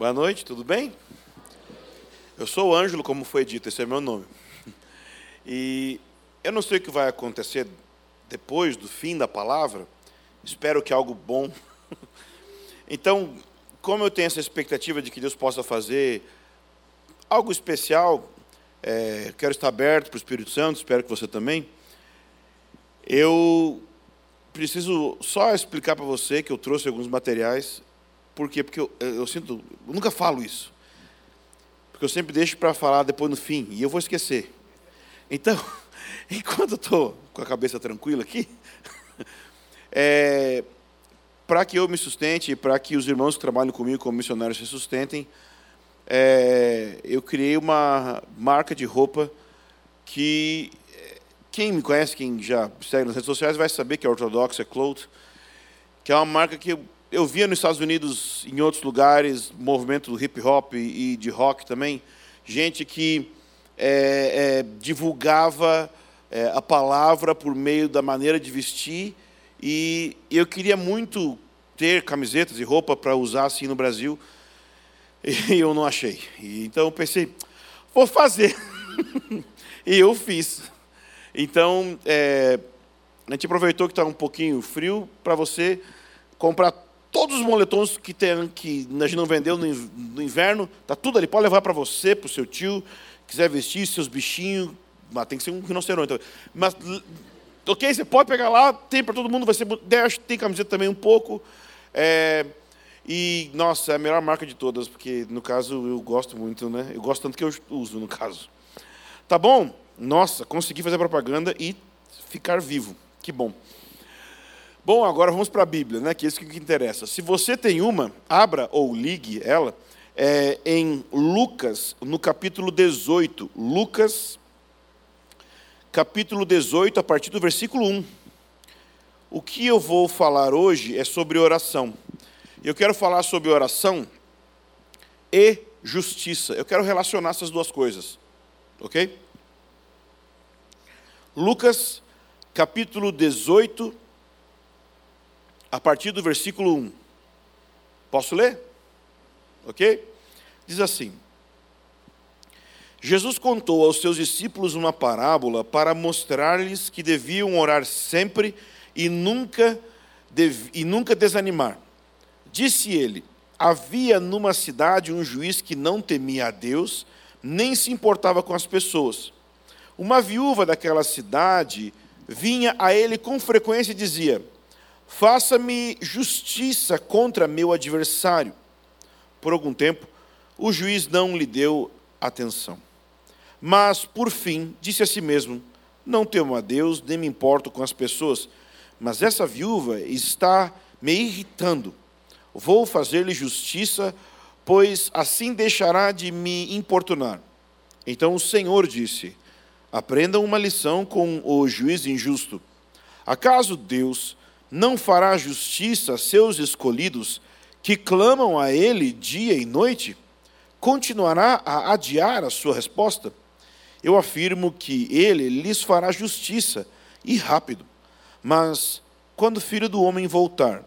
Boa noite, tudo bem? Eu sou o Ângelo, como foi dito, esse é meu nome. E eu não sei o que vai acontecer depois do fim da palavra, espero que algo bom. Então, como eu tenho essa expectativa de que Deus possa fazer algo especial, é, quero estar aberto para o Espírito Santo, espero que você também. Eu preciso só explicar para você que eu trouxe alguns materiais por quê? Porque eu, eu sinto, eu nunca falo isso. Porque eu sempre deixo para falar depois no fim, e eu vou esquecer. Então, enquanto eu estou com a cabeça tranquila aqui, é, para que eu me sustente, para que os irmãos que trabalham comigo como missionários se sustentem, é, eu criei uma marca de roupa que quem me conhece, quem já segue nas redes sociais, vai saber que é Orthodox Cloth, que é uma marca que eu eu via nos Estados Unidos, em outros lugares, movimento do hip hop e de rock também, gente que é, é, divulgava é, a palavra por meio da maneira de vestir, e eu queria muito ter camisetas e roupa para usar assim no Brasil, e eu não achei. E, então eu pensei, vou fazer. e eu fiz. Então, é, a gente aproveitou que está um pouquinho frio para você comprar Todos os moletons que, tem, que a gente não vendeu no inverno, tá tudo ali. Pode levar para você, para o seu tio, quiser vestir seus bichinhos. Mas tem que ser um rinoceronte. Mas, ok, você pode pegar lá, tem para todo mundo, vai ser. Tem camiseta também um pouco. É, e, nossa, é a melhor marca de todas, porque no caso eu gosto muito, né? Eu gosto tanto que eu uso, no caso. Tá bom? Nossa, consegui fazer propaganda e ficar vivo. Que bom. Bom, agora vamos para a Bíblia, né, que é isso que interessa. Se você tem uma, abra ou ligue ela é, em Lucas, no capítulo 18. Lucas, capítulo 18, a partir do versículo 1. O que eu vou falar hoje é sobre oração. Eu quero falar sobre oração e justiça. Eu quero relacionar essas duas coisas. Ok? Lucas, capítulo 18, a partir do versículo 1. Posso ler? Ok? Diz assim: Jesus contou aos seus discípulos uma parábola para mostrar-lhes que deviam orar sempre e nunca, e nunca desanimar. Disse ele: Havia numa cidade um juiz que não temia a Deus, nem se importava com as pessoas. Uma viúva daquela cidade vinha a ele com frequência e dizia: Faça-me justiça contra meu adversário. Por algum tempo, o juiz não lhe deu atenção. Mas, por fim, disse a si mesmo: Não temo a Deus, nem me importo com as pessoas, mas essa viúva está me irritando. Vou fazer-lhe justiça, pois assim deixará de me importunar. Então o Senhor disse: Aprendam uma lição com o juiz injusto. Acaso Deus não fará justiça a seus escolhidos que clamam a Ele dia e noite? Continuará a adiar a sua resposta? Eu afirmo que Ele lhes fará justiça e rápido. Mas, quando o filho do homem voltar,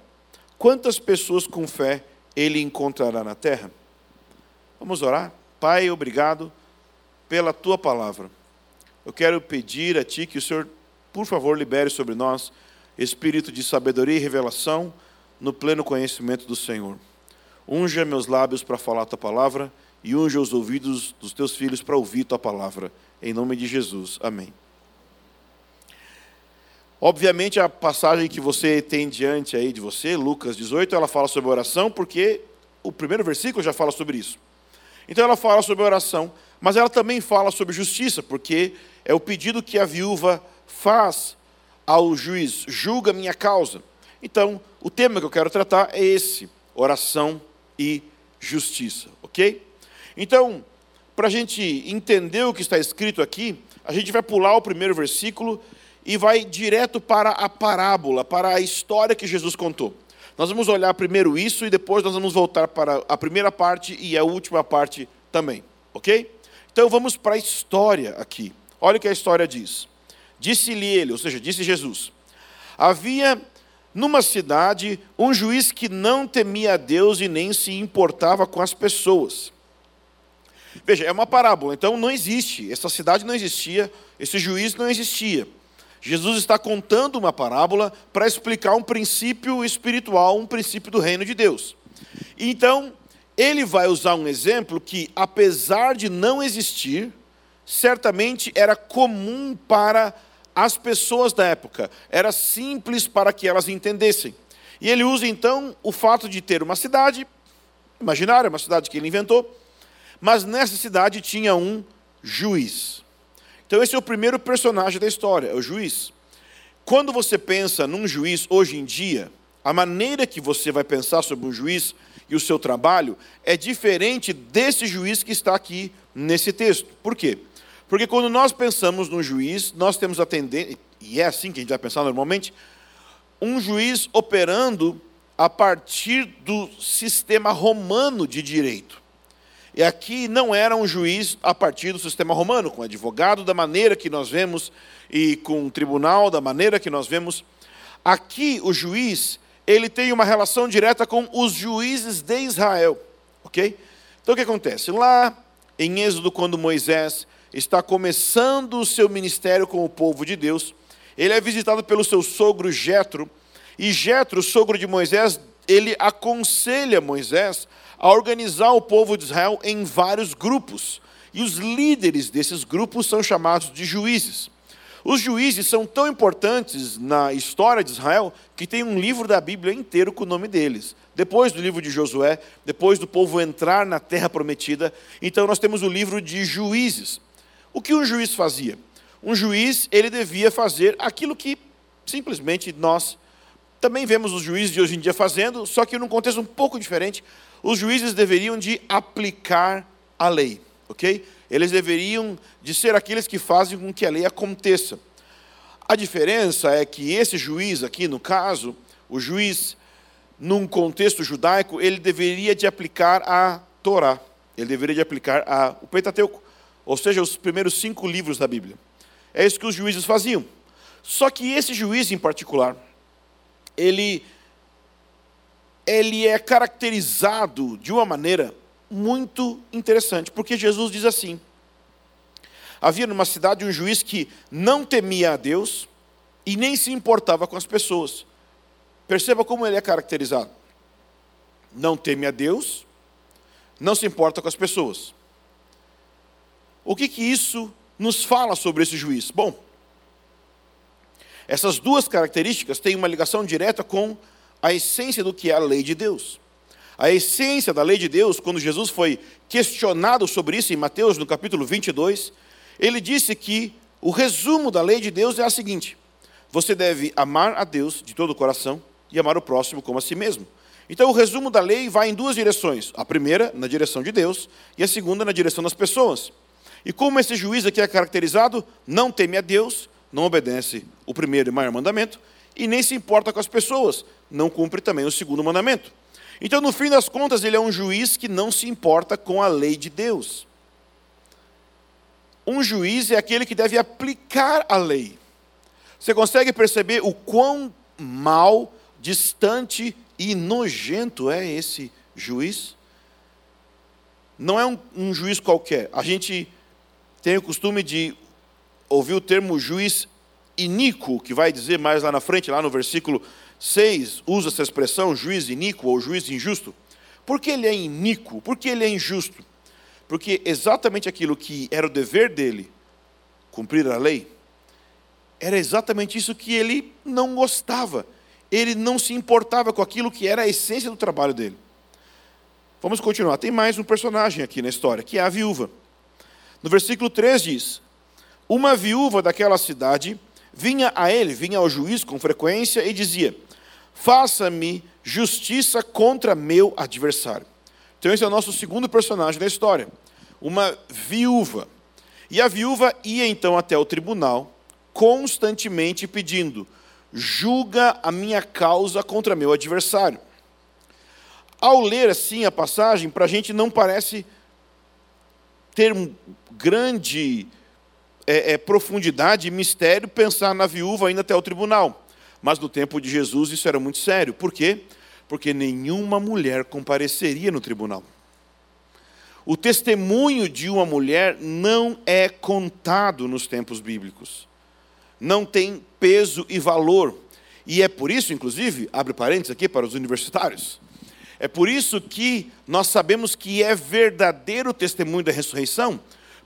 quantas pessoas com fé ele encontrará na terra? Vamos orar? Pai, obrigado pela tua palavra. Eu quero pedir a Ti que o Senhor, por favor, libere sobre nós espírito de sabedoria e revelação no pleno conhecimento do Senhor. Unja meus lábios para falar a tua palavra e unja os ouvidos dos teus filhos para ouvir tua palavra. Em nome de Jesus. Amém. Obviamente a passagem que você tem diante aí de você, Lucas 18, ela fala sobre oração, porque o primeiro versículo já fala sobre isso. Então ela fala sobre oração, mas ela também fala sobre justiça, porque é o pedido que a viúva faz ao juiz: julga minha causa. Então, o tema que eu quero tratar é esse: oração e justiça, ok? Então, para a gente entender o que está escrito aqui, a gente vai pular o primeiro versículo e vai direto para a parábola, para a história que Jesus contou. Nós vamos olhar primeiro isso e depois nós vamos voltar para a primeira parte e a última parte também, ok? Então vamos para a história aqui. Olha o que a história diz. Disse-lhe ele, ou seja, disse Jesus: Havia numa cidade um juiz que não temia a Deus e nem se importava com as pessoas. Veja, é uma parábola, então não existe, essa cidade não existia, esse juiz não existia. Jesus está contando uma parábola para explicar um princípio espiritual, um princípio do reino de Deus. Então, ele vai usar um exemplo que, apesar de não existir, certamente era comum para as pessoas da época, era simples para que elas entendessem. E ele usa então o fato de ter uma cidade, imaginária, uma cidade que ele inventou, mas nessa cidade tinha um juiz. Então esse é o primeiro personagem da história, é o juiz. Quando você pensa num juiz hoje em dia, a maneira que você vai pensar sobre um juiz e o seu trabalho é diferente desse juiz que está aqui nesse texto. Por quê? Porque quando nós pensamos no juiz, nós temos a tendência, e é assim que a gente vai pensar normalmente, um juiz operando a partir do sistema romano de direito. E aqui não era um juiz a partir do sistema romano, com advogado da maneira que nós vemos e com tribunal da maneira que nós vemos. Aqui o juiz, ele tem uma relação direta com os juízes de Israel, OK? Então o que acontece? Lá em Êxodo, quando Moisés está começando o seu ministério com o povo de Deus. Ele é visitado pelo seu sogro Jetro, e Jetro, sogro de Moisés, ele aconselha Moisés a organizar o povo de Israel em vários grupos. E os líderes desses grupos são chamados de juízes. Os juízes são tão importantes na história de Israel que tem um livro da Bíblia inteiro com o nome deles. Depois do livro de Josué, depois do povo entrar na terra prometida, então nós temos o livro de Juízes. O que um juiz fazia? Um juiz, ele devia fazer aquilo que simplesmente nós também vemos os juízes de hoje em dia fazendo, só que num contexto um pouco diferente. Os juízes deveriam de aplicar a lei, ok? Eles deveriam de ser aqueles que fazem com que a lei aconteça. A diferença é que esse juiz aqui, no caso, o juiz, num contexto judaico, ele deveria de aplicar a Torá, ele deveria de aplicar a, o Pentateuco ou seja, os primeiros cinco livros da Bíblia. É isso que os juízes faziam. Só que esse juiz em particular, ele, ele é caracterizado de uma maneira muito interessante, porque Jesus diz assim: havia numa cidade um juiz que não temia a Deus e nem se importava com as pessoas. Perceba como ele é caracterizado. Não teme a Deus, não se importa com as pessoas. O que, que isso nos fala sobre esse juiz? Bom, essas duas características têm uma ligação direta com a essência do que é a lei de Deus. A essência da lei de Deus, quando Jesus foi questionado sobre isso em Mateus, no capítulo 22, ele disse que o resumo da lei de Deus é a seguinte: você deve amar a Deus de todo o coração e amar o próximo como a si mesmo. Então, o resumo da lei vai em duas direções: a primeira, na direção de Deus, e a segunda, na direção das pessoas. E como esse juiz aqui é caracterizado, não teme a Deus, não obedece o primeiro e maior mandamento, e nem se importa com as pessoas, não cumpre também o segundo mandamento. Então, no fim das contas, ele é um juiz que não se importa com a lei de Deus. Um juiz é aquele que deve aplicar a lei. Você consegue perceber o quão mal, distante e nojento é esse juiz? Não é um, um juiz qualquer. A gente tem o costume de ouvir o termo juiz iníquo, que vai dizer mais lá na frente, lá no versículo 6, usa essa expressão, juiz iníquo ou juiz injusto. Por que ele é iníquo? Por que ele é injusto? Porque exatamente aquilo que era o dever dele, cumprir a lei, era exatamente isso que ele não gostava. Ele não se importava com aquilo que era a essência do trabalho dele. Vamos continuar. Tem mais um personagem aqui na história, que é a viúva. No versículo 3 diz: Uma viúva daquela cidade vinha a ele, vinha ao juiz com frequência e dizia: Faça-me justiça contra meu adversário. Então, esse é o nosso segundo personagem da história. Uma viúva. E a viúva ia então até o tribunal, constantemente pedindo: julga a minha causa contra meu adversário. Ao ler assim a passagem, para a gente não parece ter grande é, é, profundidade e mistério pensar na viúva ainda até o tribunal. Mas no tempo de Jesus isso era muito sério. Por quê? Porque nenhuma mulher compareceria no tribunal. O testemunho de uma mulher não é contado nos tempos bíblicos. Não tem peso e valor. E é por isso, inclusive, abre parênteses aqui para os universitários. É por isso que nós sabemos que é verdadeiro o testemunho da ressurreição.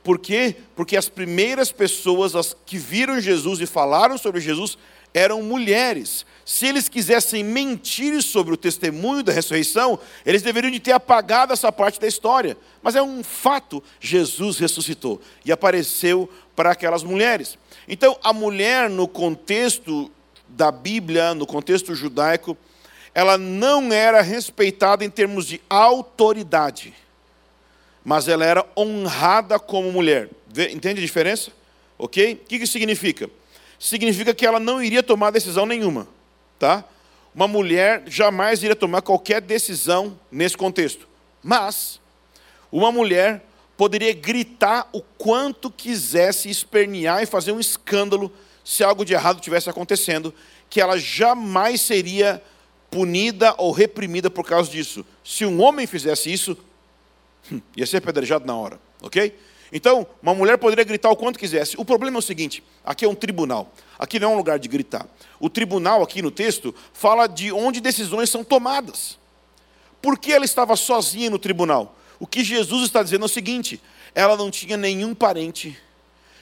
Por quê? Porque as primeiras pessoas as que viram Jesus e falaram sobre Jesus eram mulheres. Se eles quisessem mentir sobre o testemunho da ressurreição, eles deveriam de ter apagado essa parte da história. Mas é um fato, Jesus ressuscitou e apareceu para aquelas mulheres. Então, a mulher no contexto da Bíblia, no contexto judaico, ela não era respeitada em termos de autoridade, mas ela era honrada como mulher. Entende a diferença? Ok? O que isso significa? significa que ela não iria tomar decisão nenhuma, tá? Uma mulher jamais iria tomar qualquer decisão nesse contexto. Mas uma mulher poderia gritar o quanto quisesse, espernear e fazer um escândalo se algo de errado tivesse acontecendo, que ela jamais seria punida ou reprimida por causa disso. Se um homem fizesse isso, hum, ia ser apedrejado na hora, ok? Então, uma mulher poderia gritar o quanto quisesse. O problema é o seguinte: aqui é um tribunal. Aqui não é um lugar de gritar. O tribunal, aqui no texto, fala de onde decisões são tomadas. Por que ela estava sozinha no tribunal? O que Jesus está dizendo é o seguinte: ela não tinha nenhum parente,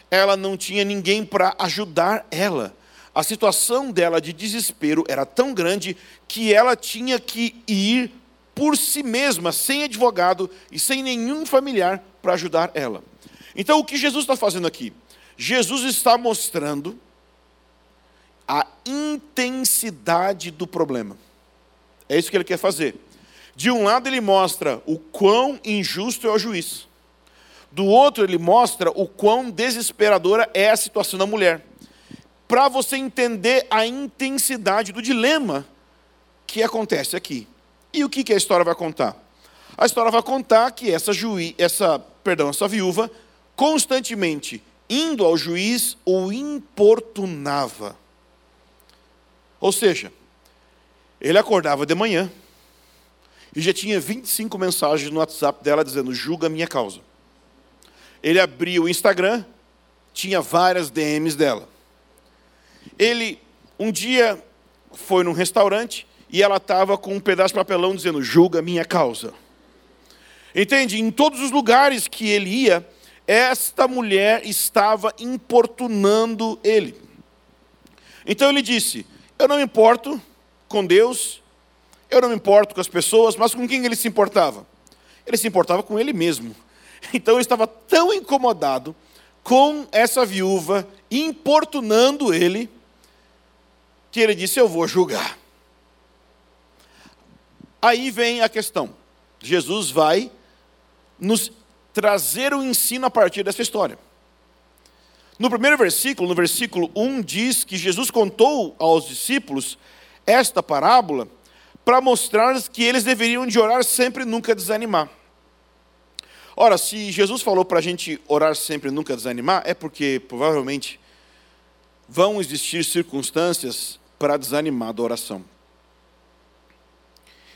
ela não tinha ninguém para ajudar ela. A situação dela de desespero era tão grande que ela tinha que ir por si mesma, sem advogado e sem nenhum familiar para ajudar ela. Então, o que Jesus está fazendo aqui? Jesus está mostrando a intensidade do problema. É isso que ele quer fazer. De um lado, ele mostra o quão injusto é o juiz. Do outro, ele mostra o quão desesperadora é a situação da mulher. Para você entender a intensidade do dilema que acontece aqui. E o que a história vai contar? A história vai contar que essa, juiz, essa, perdão, essa viúva constantemente indo ao juiz o importunava. Ou seja, ele acordava de manhã e já tinha 25 mensagens no WhatsApp dela dizendo: julga minha causa. Ele abria o Instagram, tinha várias DMs dela. Ele, um dia, foi num restaurante e ela estava com um pedaço de papelão dizendo: julga minha causa. Entende? Em todos os lugares que ele ia, esta mulher estava importunando ele. Então ele disse: Eu não me importo com Deus, eu não me importo com as pessoas, mas com quem ele se importava? Ele se importava com ele mesmo. Então ele estava tão incomodado com essa viúva importunando ele, que ele disse: Eu vou julgar. Aí vem a questão. Jesus vai nos trazer o ensino a partir dessa história. No primeiro versículo, no versículo 1, diz que Jesus contou aos discípulos esta parábola para mostrar que eles deveriam de orar sempre e nunca desanimar. Ora, se Jesus falou para a gente orar sempre e nunca desanimar, é porque provavelmente vão existir circunstâncias para desanimar da oração.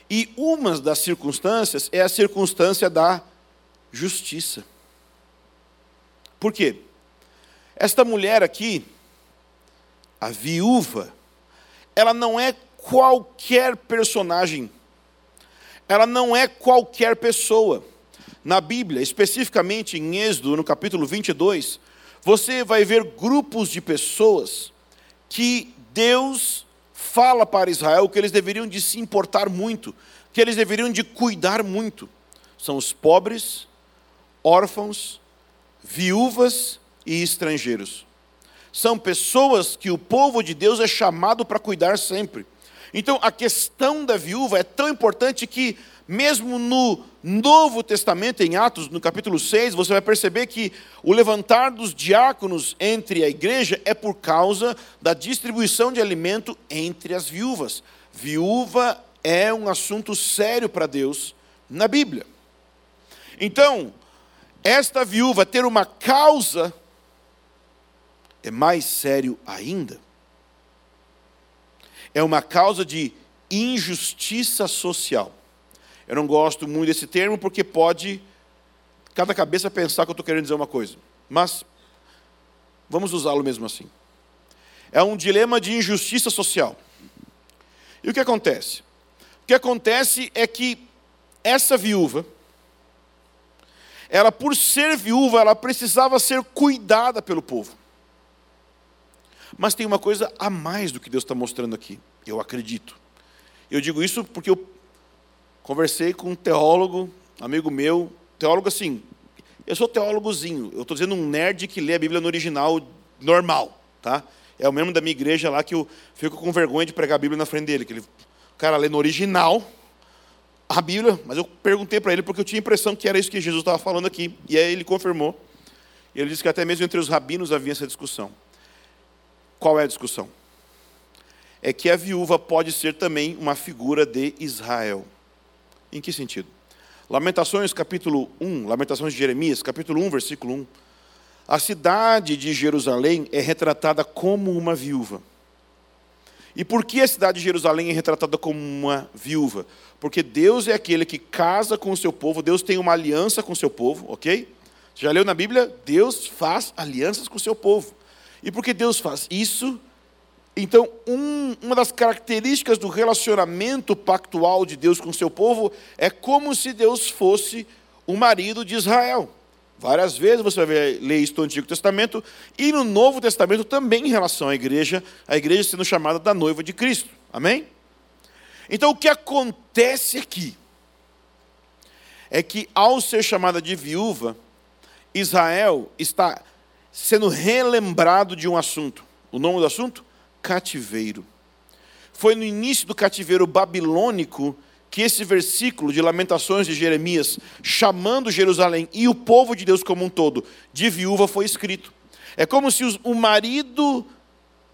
E uma das circunstâncias é a circunstância da justiça. Por quê? Esta mulher aqui, a viúva, ela não é qualquer personagem, ela não é qualquer pessoa. Na Bíblia, especificamente em Êxodo, no capítulo 22, você vai ver grupos de pessoas que Deus fala para Israel que eles deveriam de se importar muito, que eles deveriam de cuidar muito. São os pobres, órfãos, viúvas e estrangeiros. São pessoas que o povo de Deus é chamado para cuidar sempre. Então, a questão da viúva é tão importante que, mesmo no Novo Testamento, em Atos, no capítulo 6, você vai perceber que o levantar dos diáconos entre a igreja é por causa da distribuição de alimento entre as viúvas. Viúva é um assunto sério para Deus na Bíblia. Então, esta viúva ter uma causa é mais sério ainda. é uma causa de injustiça social. Eu não gosto muito desse termo porque pode cada cabeça pensar que eu estou querendo dizer uma coisa. Mas vamos usá-lo mesmo assim. É um dilema de injustiça social. E o que acontece? O que acontece é que essa viúva, ela por ser viúva, ela precisava ser cuidada pelo povo. Mas tem uma coisa a mais do que Deus está mostrando aqui, eu acredito. Eu digo isso porque eu conversei com um teólogo, amigo meu, teólogo assim, eu sou teólogozinho, eu estou dizendo um nerd que lê a Bíblia no original normal, tá? É o mesmo da minha igreja lá que eu fico com vergonha de pregar a Bíblia na frente dele, que ele, o cara lê no original a Bíblia, mas eu perguntei para ele porque eu tinha a impressão que era isso que Jesus estava falando aqui, e aí ele confirmou. Ele disse que até mesmo entre os rabinos havia essa discussão. Qual é a discussão? É que a viúva pode ser também uma figura de Israel. Em que sentido? Lamentações capítulo 1, Lamentações de Jeremias, capítulo 1, versículo 1. A cidade de Jerusalém é retratada como uma viúva. E por que a cidade de Jerusalém é retratada como uma viúva? Porque Deus é aquele que casa com o seu povo, Deus tem uma aliança com o seu povo, ok? Você já leu na Bíblia? Deus faz alianças com o seu povo. E porque Deus faz isso, então, um, uma das características do relacionamento pactual de Deus com seu povo é como se Deus fosse o marido de Israel. Várias vezes você vai ler isso no Antigo Testamento e no Novo Testamento também em relação à igreja, a igreja sendo chamada da noiva de Cristo. Amém? Então, o que acontece aqui é que, ao ser chamada de viúva, Israel está sendo relembrado de um assunto. O nome do assunto? Cativeiro. Foi no início do cativeiro babilônico que esse versículo de Lamentações de Jeremias, chamando Jerusalém e o povo de Deus como um todo de viúva, foi escrito. É como se o marido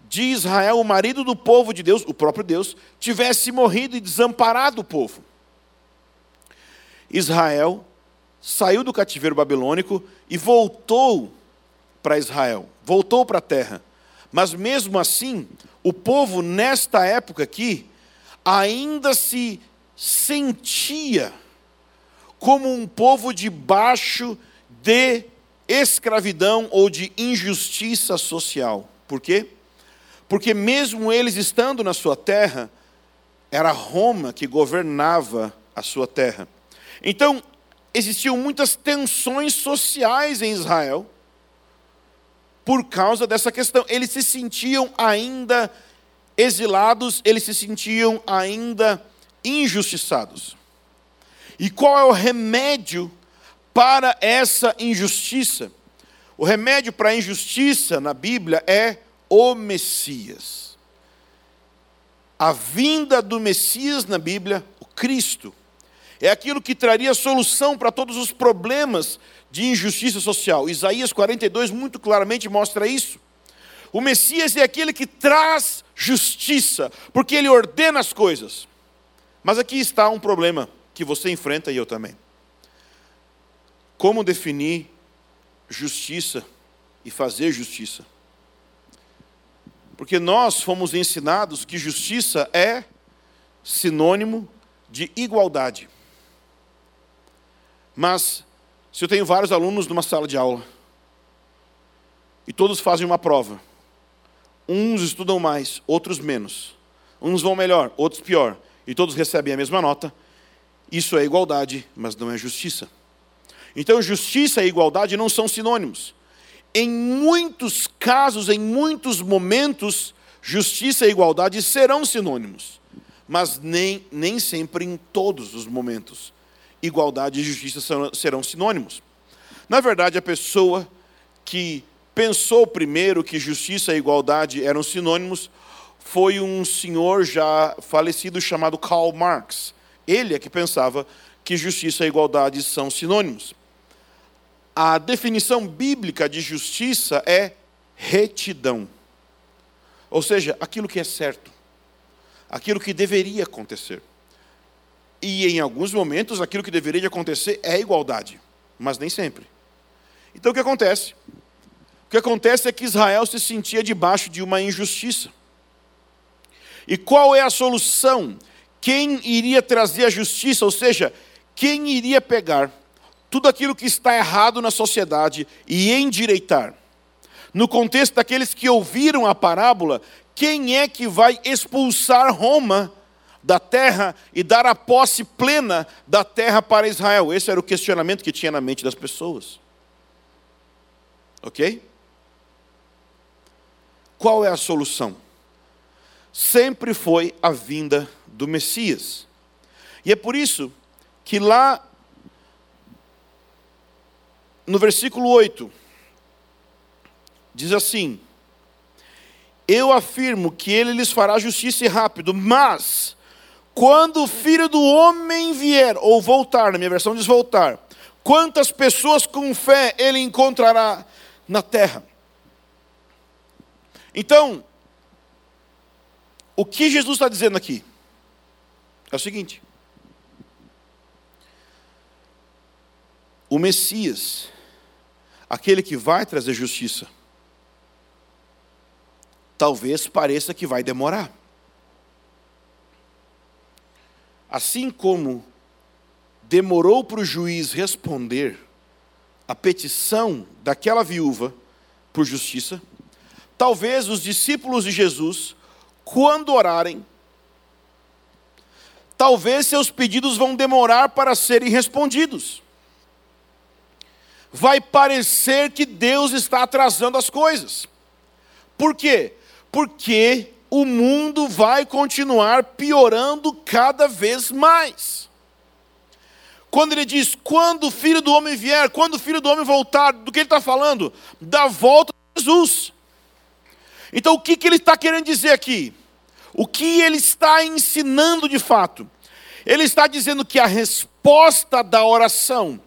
de Israel, o marido do povo de Deus, o próprio Deus, tivesse morrido e desamparado o povo. Israel saiu do cativeiro babilônico e voltou para Israel, voltou para a terra. Mas mesmo assim, o povo nesta época aqui ainda se sentia como um povo debaixo de escravidão ou de injustiça social. Por quê? Porque mesmo eles estando na sua terra, era Roma que governava a sua terra. Então, existiam muitas tensões sociais em Israel por causa dessa questão. Eles se sentiam ainda exilados, eles se sentiam ainda injustiçados. E qual é o remédio para essa injustiça? O remédio para a injustiça na Bíblia é o Messias. A vinda do Messias na Bíblia, o Cristo, é aquilo que traria solução para todos os problemas de injustiça social. Isaías 42 muito claramente mostra isso. O Messias é aquele que traz justiça, porque ele ordena as coisas. Mas aqui está um problema que você enfrenta e eu também. Como definir justiça e fazer justiça? Porque nós fomos ensinados que justiça é sinônimo de igualdade. Mas se eu tenho vários alunos numa sala de aula e todos fazem uma prova, uns estudam mais, outros menos, uns vão melhor, outros pior, e todos recebem a mesma nota, isso é igualdade, mas não é justiça. Então, justiça e igualdade não são sinônimos. Em muitos casos, em muitos momentos, justiça e igualdade serão sinônimos, mas nem, nem sempre em todos os momentos igualdade e justiça serão sinônimos. Na verdade, a pessoa que pensou primeiro que justiça e igualdade eram sinônimos foi um senhor já falecido chamado Karl Marx. Ele é que pensava que justiça e igualdade são sinônimos. A definição bíblica de justiça é retidão. Ou seja, aquilo que é certo, aquilo que deveria acontecer. E em alguns momentos aquilo que deveria de acontecer é igualdade, mas nem sempre. Então o que acontece? O que acontece é que Israel se sentia debaixo de uma injustiça. E qual é a solução? Quem iria trazer a justiça, ou seja, quem iria pegar tudo aquilo que está errado na sociedade e endireitar? No contexto daqueles que ouviram a parábola, quem é que vai expulsar Roma da terra e dar a posse plena da terra para Israel? Esse era o questionamento que tinha na mente das pessoas. Ok? Qual é a solução? Sempre foi a vinda do Messias. E é por isso que lá no versículo 8, diz assim: Eu afirmo que ele lhes fará justiça rápido, mas quando o filho do homem vier, ou voltar, na minha versão diz voltar, quantas pessoas com fé ele encontrará na terra? Então, o que Jesus está dizendo aqui é o seguinte: o Messias, aquele que vai trazer justiça, talvez pareça que vai demorar. Assim como demorou para o juiz responder a petição daquela viúva por justiça, talvez os discípulos de Jesus, quando orarem, talvez seus pedidos vão demorar para serem respondidos. Vai parecer que Deus está atrasando as coisas. Por quê? Porque o mundo vai continuar piorando cada vez mais. Quando ele diz, quando o filho do homem vier, quando o filho do homem voltar, do que ele está falando? Da volta de Jesus. Então o que, que ele está querendo dizer aqui? O que ele está ensinando de fato? Ele está dizendo que a resposta da oração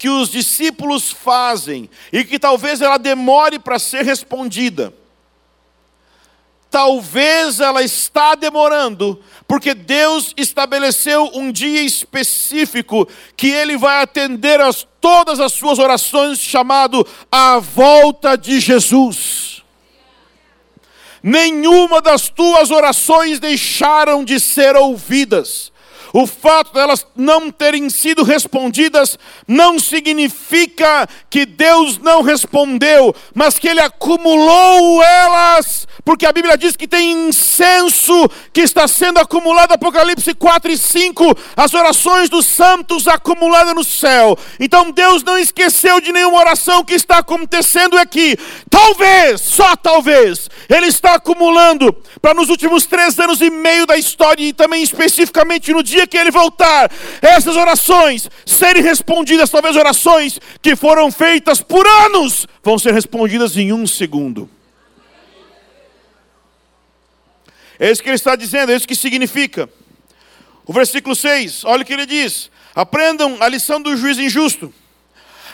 que os discípulos fazem e que talvez ela demore para ser respondida, Talvez ela está demorando, porque Deus estabeleceu um dia específico que Ele vai atender a todas as suas orações, chamado a volta de Jesus. Nenhuma das tuas orações deixaram de ser ouvidas. O fato delas não terem sido respondidas não significa que Deus não respondeu, mas que Ele acumulou elas, porque a Bíblia diz que tem incenso que está sendo acumulado, Apocalipse 4 e 5, as orações dos santos acumuladas no céu. Então Deus não esqueceu de nenhuma oração que está acontecendo aqui. Talvez, só talvez, Ele está acumulando para nos últimos três anos e meio da história e também especificamente no dia dia que ele voltar, essas orações serem respondidas, talvez orações que foram feitas por anos, vão ser respondidas em um segundo. É isso que ele está dizendo, é isso que significa. O versículo 6, olha o que ele diz: aprendam a lição do juiz injusto.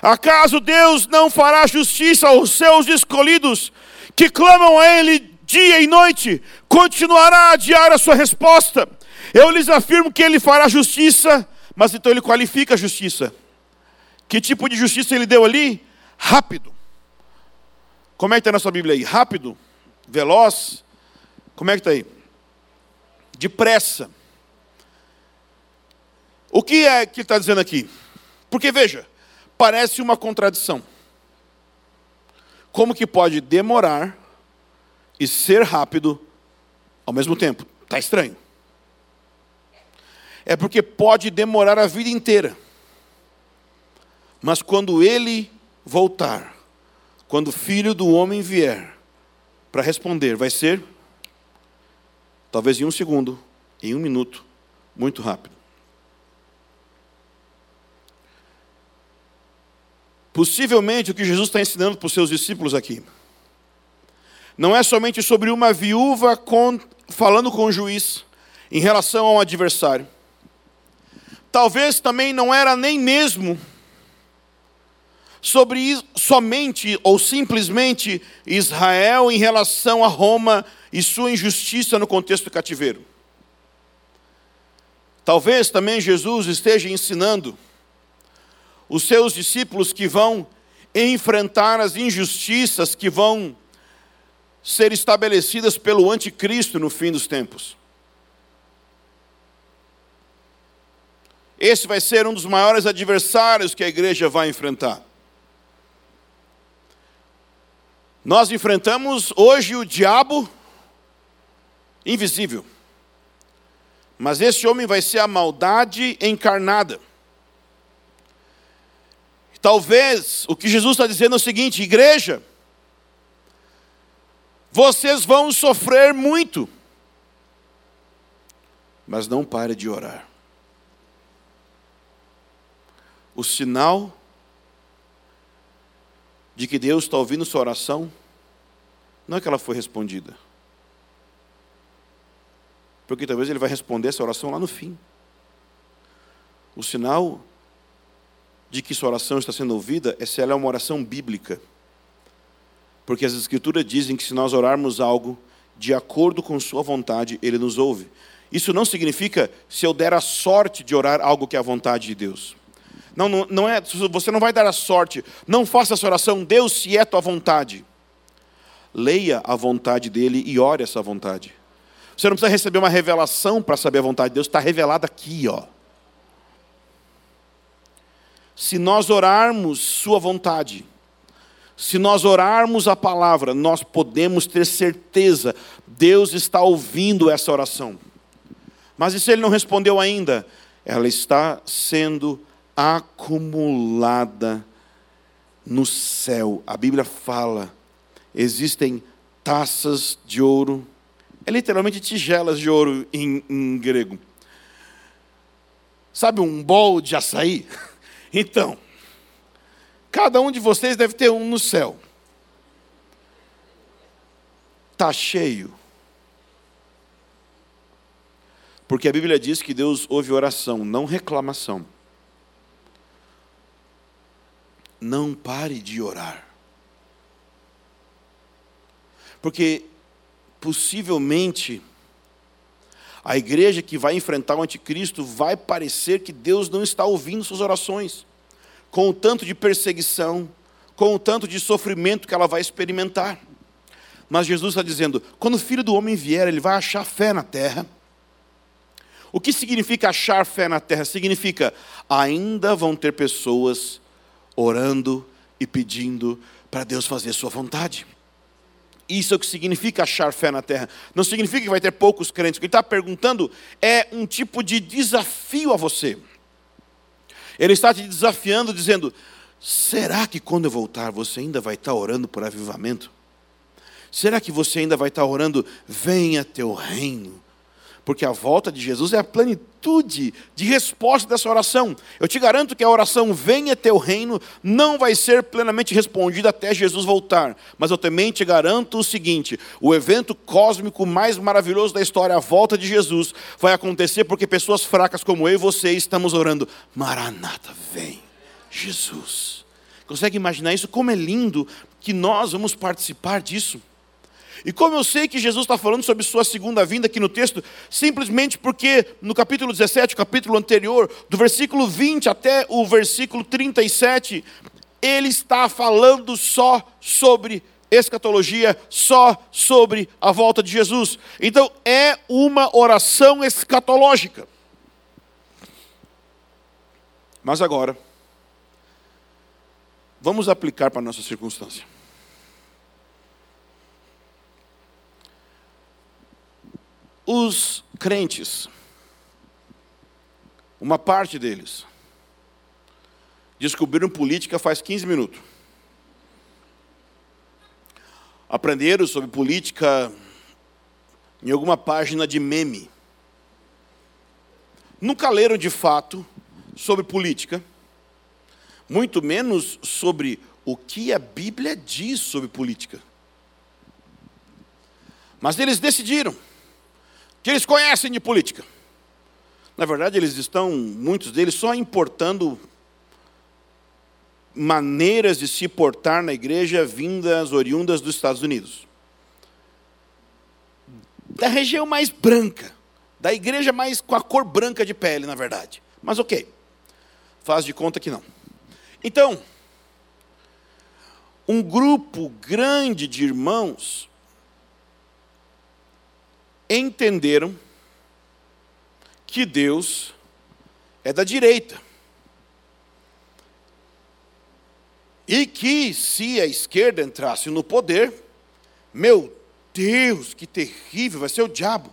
Acaso Deus não fará justiça aos seus escolhidos que clamam a Ele dia e noite? Continuará a adiar a sua resposta. Eu lhes afirmo que ele fará justiça, mas então ele qualifica a justiça. Que tipo de justiça ele deu ali? Rápido. Como é que está na sua Bíblia aí? Rápido? Veloz? Como é que está aí? Depressa. O que é que ele está dizendo aqui? Porque veja, parece uma contradição. Como que pode demorar e ser rápido ao mesmo tempo? Está estranho é porque pode demorar a vida inteira. Mas quando ele voltar, quando o filho do homem vier para responder, vai ser talvez em um segundo, em um minuto, muito rápido. Possivelmente o que Jesus está ensinando para os seus discípulos aqui não é somente sobre uma viúva com, falando com o juiz em relação a um adversário talvez também não era nem mesmo sobre somente ou simplesmente Israel em relação a Roma e sua injustiça no contexto do cativeiro. Talvez também Jesus esteja ensinando os seus discípulos que vão enfrentar as injustiças que vão ser estabelecidas pelo anticristo no fim dos tempos. Esse vai ser um dos maiores adversários que a igreja vai enfrentar. Nós enfrentamos hoje o diabo invisível. Mas esse homem vai ser a maldade encarnada. Talvez o que Jesus está dizendo é o seguinte: igreja, vocês vão sofrer muito, mas não pare de orar. O sinal de que Deus está ouvindo sua oração não é que ela foi respondida. Porque talvez ele vai responder essa oração lá no fim. O sinal de que sua oração está sendo ouvida é se ela é uma oração bíblica. Porque as Escrituras dizem que se nós orarmos algo de acordo com Sua vontade, Ele nos ouve. Isso não significa se eu der a sorte de orar algo que é a vontade de Deus. Não, não, não é, você não vai dar a sorte. Não faça essa oração, Deus, se é tua vontade. Leia a vontade dele e ore essa vontade. Você não precisa receber uma revelação para saber a vontade de Deus, está revelada aqui, ó. Se nós orarmos Sua vontade, se nós orarmos a palavra, nós podemos ter certeza, Deus está ouvindo essa oração. Mas e se Ele não respondeu ainda? Ela está sendo acumulada no céu. A Bíblia fala, existem taças de ouro, é literalmente tigelas de ouro em, em grego. Sabe um bol de açaí? Então, cada um de vocês deve ter um no céu. Está cheio. Porque a Bíblia diz que Deus ouve oração, não reclamação. Não pare de orar. Porque possivelmente a igreja que vai enfrentar o anticristo vai parecer que Deus não está ouvindo suas orações, com o tanto de perseguição, com o tanto de sofrimento que ela vai experimentar. Mas Jesus está dizendo: quando o filho do homem vier, ele vai achar fé na terra. O que significa achar fé na terra? Significa ainda vão ter pessoas orando e pedindo para Deus fazer sua vontade. Isso é o que significa achar fé na terra. Não significa que vai ter poucos crentes. O que ele está perguntando é um tipo de desafio a você. Ele está te desafiando, dizendo: será que quando eu voltar você ainda vai estar orando por avivamento? Será que você ainda vai estar orando, venha teu reino? Porque a volta de Jesus é a plenitude de resposta dessa oração. Eu te garanto que a oração venha teu reino não vai ser plenamente respondida até Jesus voltar, mas eu também te garanto o seguinte: o evento cósmico mais maravilhoso da história, a volta de Jesus, vai acontecer porque pessoas fracas como eu e você estamos orando, Maranata, vem, Jesus. Consegue imaginar isso? Como é lindo que nós vamos participar disso. E como eu sei que Jesus está falando sobre sua segunda vinda aqui no texto, simplesmente porque no capítulo 17, o capítulo anterior, do versículo 20 até o versículo 37, ele está falando só sobre escatologia, só sobre a volta de Jesus. Então é uma oração escatológica. Mas agora, vamos aplicar para a nossa circunstância. Os crentes, uma parte deles, descobriram política faz 15 minutos. Aprenderam sobre política em alguma página de meme. Nunca leram de fato sobre política, muito menos sobre o que a Bíblia diz sobre política. Mas eles decidiram que eles conhecem de política. Na verdade, eles estão, muitos deles, só importando maneiras de se portar na igreja vindas, oriundas dos Estados Unidos. Da região mais branca, da igreja mais com a cor branca de pele, na verdade. Mas ok, faz de conta que não. Então, um grupo grande de irmãos entenderam que Deus é da direita. E que se a esquerda entrasse no poder, meu Deus, que terrível, vai ser o diabo.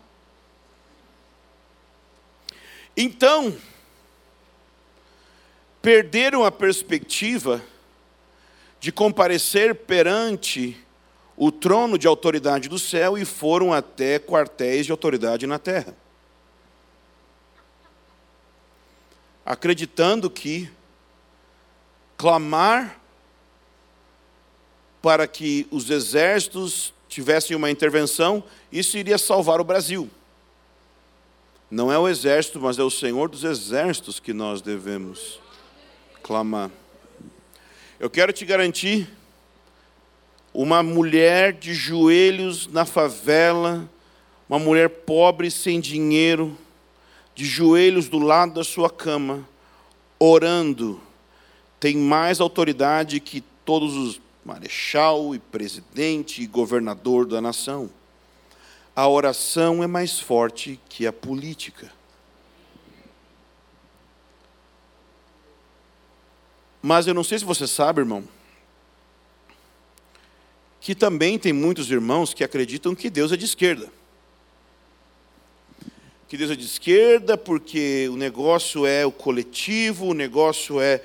Então, perderam a perspectiva de comparecer perante o trono de autoridade do céu e foram até quartéis de autoridade na terra. Acreditando que clamar para que os exércitos tivessem uma intervenção, isso iria salvar o Brasil. Não é o exército, mas é o Senhor dos exércitos que nós devemos clamar. Eu quero te garantir uma mulher de joelhos na favela, uma mulher pobre sem dinheiro, de joelhos do lado da sua cama, orando, tem mais autoridade que todos os marechal e presidente e governador da nação. A oração é mais forte que a política. Mas eu não sei se você sabe, irmão, que também tem muitos irmãos que acreditam que Deus é de esquerda. Que Deus é de esquerda porque o negócio é o coletivo, o negócio é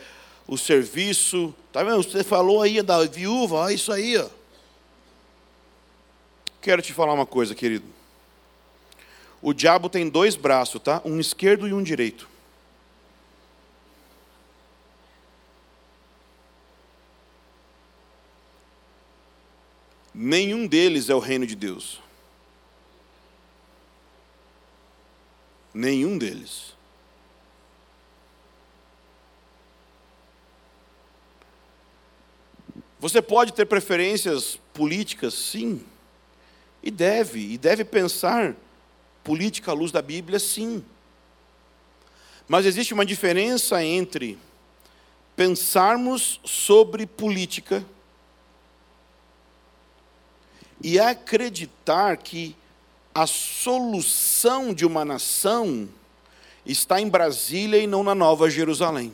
o serviço. Tá vendo? Você falou aí da viúva, olha isso aí, ó. Quero te falar uma coisa, querido. O diabo tem dois braços, tá? Um esquerdo e um direito. Nenhum deles é o reino de Deus. Nenhum deles. Você pode ter preferências políticas, sim, e deve, e deve pensar política à luz da Bíblia, sim. Mas existe uma diferença entre pensarmos sobre política e acreditar que a solução de uma nação está em Brasília e não na Nova Jerusalém.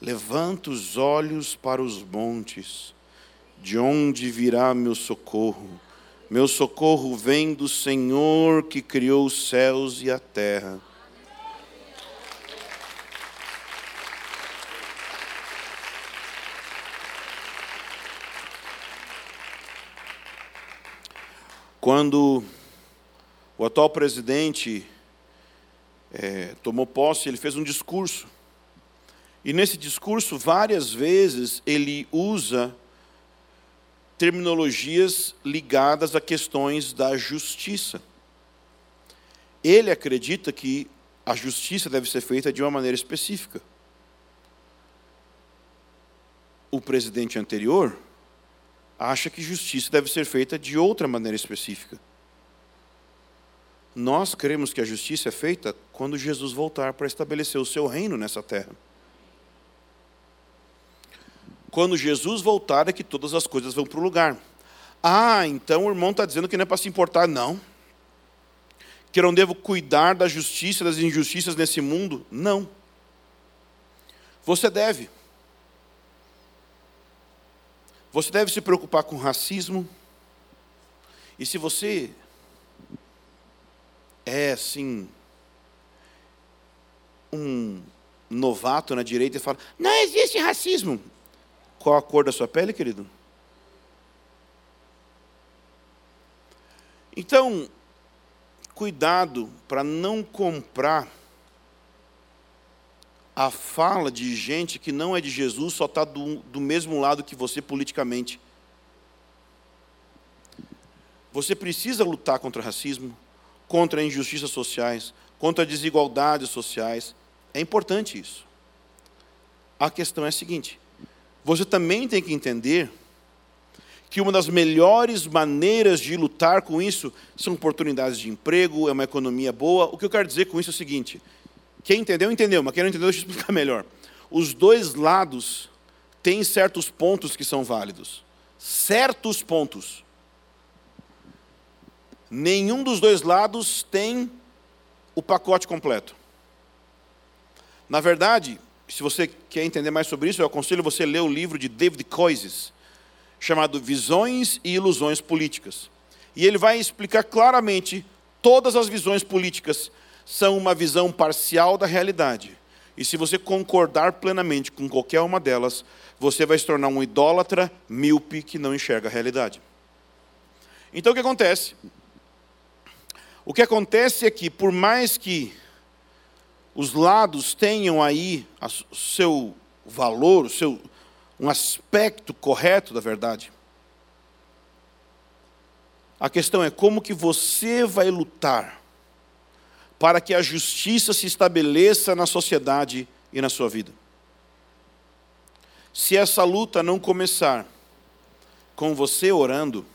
Levanta os olhos para os montes, de onde virá meu socorro? Meu socorro vem do Senhor que criou os céus e a terra. Quando o atual presidente é, tomou posse, ele fez um discurso e nesse discurso, várias vezes, ele usa terminologias ligadas a questões da justiça. Ele acredita que a justiça deve ser feita de uma maneira específica. O presidente anterior acha que justiça deve ser feita de outra maneira específica. Nós queremos que a justiça é feita quando Jesus voltar para estabelecer o seu reino nessa terra. Quando Jesus voltar é que todas as coisas vão para o lugar. Ah, então o irmão está dizendo que não é para se importar, não. Que eu não devo cuidar da justiça, das injustiças nesse mundo? Não. Você deve. Você deve se preocupar com racismo. E se você é assim, um novato na direita e fala: não existe racismo. Qual a cor da sua pele, querido? Então, cuidado para não comprar a fala de gente que não é de Jesus, só está do, do mesmo lado que você politicamente. Você precisa lutar contra o racismo, contra injustiças sociais, contra desigualdades sociais. É importante isso. A questão é a seguinte: você também tem que entender que uma das melhores maneiras de lutar com isso são oportunidades de emprego, é uma economia boa. O que eu quero dizer com isso é o seguinte: quem entendeu, entendeu, mas quem não entendeu, deixa eu explicar melhor. Os dois lados têm certos pontos que são válidos. Certos pontos. nenhum dos dois lados tem o pacote completo. Na verdade, se você quer entender mais sobre isso, eu aconselho você a ler o livro de David Coises, chamado Visões e Ilusões Políticas. E ele vai explicar claramente todas as visões políticas são uma visão parcial da realidade. E se você concordar plenamente com qualquer uma delas, você vai se tornar um idólatra míope que não enxerga a realidade. Então o que acontece? O que acontece é que, por mais que os lados tenham aí o seu valor, o seu, um aspecto correto da verdade, a questão é como que você vai lutar para que a justiça se estabeleça na sociedade e na sua vida. Se essa luta não começar com você orando,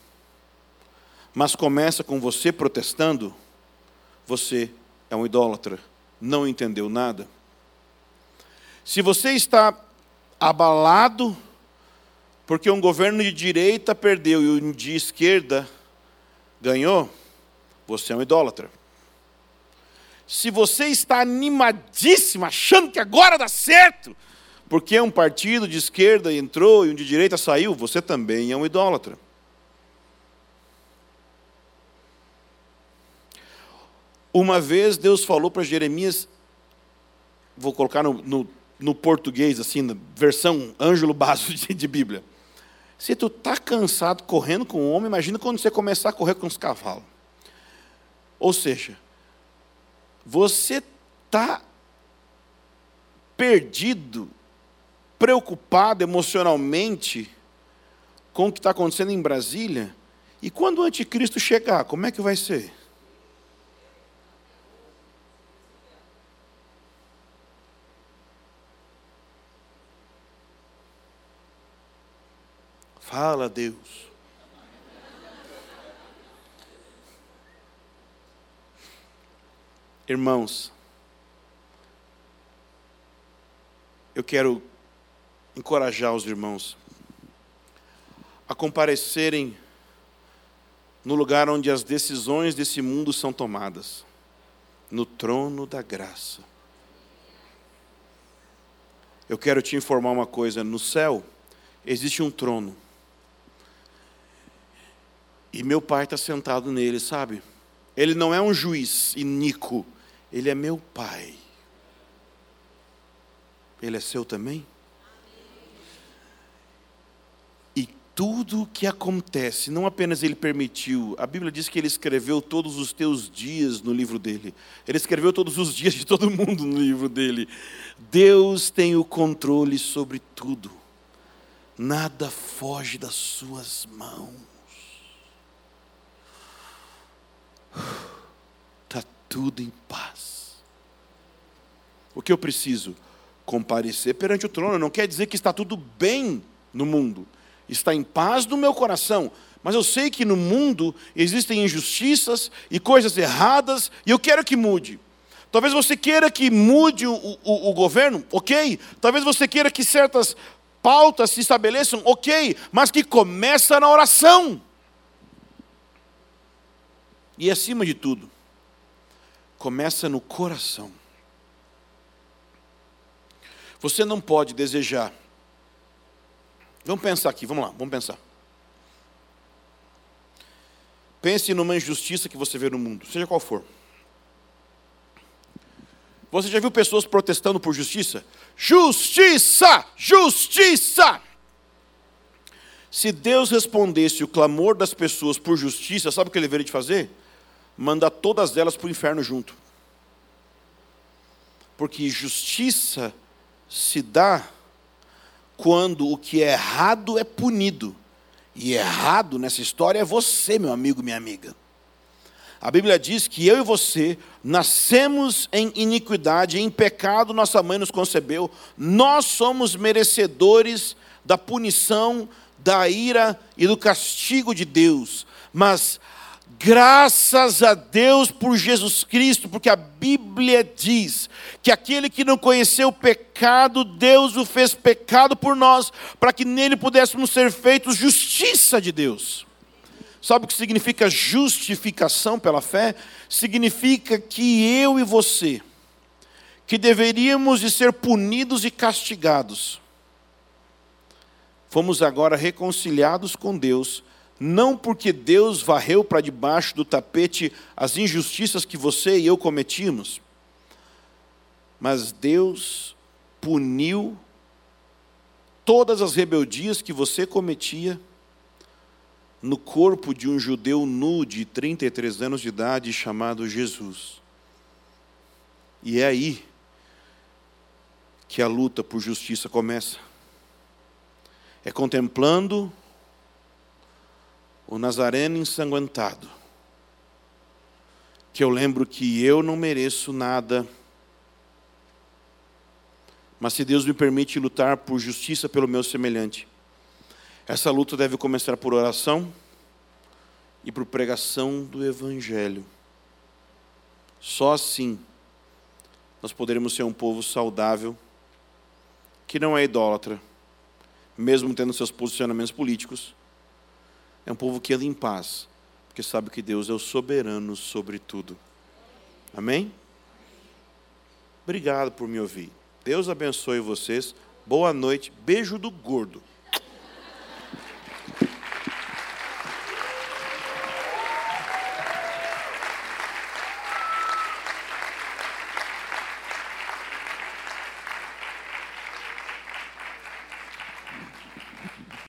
mas começa com você protestando, você é um idólatra, não entendeu nada. Se você está abalado porque um governo de direita perdeu e um de esquerda ganhou, você é um idólatra. Se você está animadíssimo, achando que agora dá certo, porque um partido de esquerda entrou e um de direita saiu, você também é um idólatra. Uma vez Deus falou para Jeremias, vou colocar no, no, no, português, assim, na versão Ângelo Basso de, de Bíblia. Se tu está cansado correndo com o homem, imagina quando você começar a correr com os cavalos. Ou seja, você está perdido, preocupado emocionalmente com o que está acontecendo em Brasília. E quando o anticristo chegar, como é que vai ser? Fala, Deus. Irmãos, eu quero encorajar os irmãos a comparecerem no lugar onde as decisões desse mundo são tomadas no trono da graça. Eu quero te informar uma coisa: no céu existe um trono e meu pai está sentado nele, sabe? Ele não é um juiz iníquo, ele é meu pai. Ele é seu também? E tudo o que acontece, não apenas ele permitiu, a Bíblia diz que ele escreveu todos os teus dias no livro dele. Ele escreveu todos os dias de todo mundo no livro dele. Deus tem o controle sobre tudo. Nada foge das suas mãos. Tudo em paz. O que eu preciso? Comparecer perante o trono. Não quer dizer que está tudo bem no mundo. Está em paz no meu coração. Mas eu sei que no mundo existem injustiças e coisas erradas, e eu quero que mude. Talvez você queira que mude o, o, o, governo, ok. Talvez você queira que certas pautas se estabeleçam, ok. Mas que começa na oração. E acima de tudo, começa no coração. Você não pode desejar. Vamos pensar aqui, vamos lá, vamos pensar. Pense numa injustiça que você vê no mundo, seja qual for. Você já viu pessoas protestando por justiça? Justiça! Justiça! Se Deus respondesse o clamor das pessoas por justiça, sabe o que ele deveria de fazer? Manda todas elas para o inferno junto. Porque justiça se dá quando o que é errado é punido. E errado nessa história é você, meu amigo, minha amiga. A Bíblia diz que eu e você nascemos em iniquidade, em pecado nossa mãe nos concebeu, nós somos merecedores da punição, da ira e do castigo de Deus. Mas Graças a Deus por Jesus Cristo, porque a Bíblia diz que aquele que não conheceu o pecado, Deus o fez pecado por nós, para que nele pudéssemos ser feitos justiça de Deus. Sabe o que significa justificação pela fé? Significa que eu e você, que deveríamos de ser punidos e castigados, fomos agora reconciliados com Deus, não porque Deus varreu para debaixo do tapete as injustiças que você e eu cometimos, mas Deus puniu todas as rebeldias que você cometia no corpo de um judeu nu de 33 anos de idade chamado Jesus. E é aí que a luta por justiça começa. É contemplando o Nazareno ensanguentado, que eu lembro que eu não mereço nada mas se Deus me permite lutar por justiça pelo meu semelhante, essa luta deve começar por oração e por pregação do Evangelho. Só assim nós poderemos ser um povo saudável, que não é idólatra, mesmo tendo seus posicionamentos políticos. É um povo que anda em paz, porque sabe que Deus é o soberano sobre tudo. Amém? Obrigado por me ouvir. Deus abençoe vocês. Boa noite. Beijo do gordo.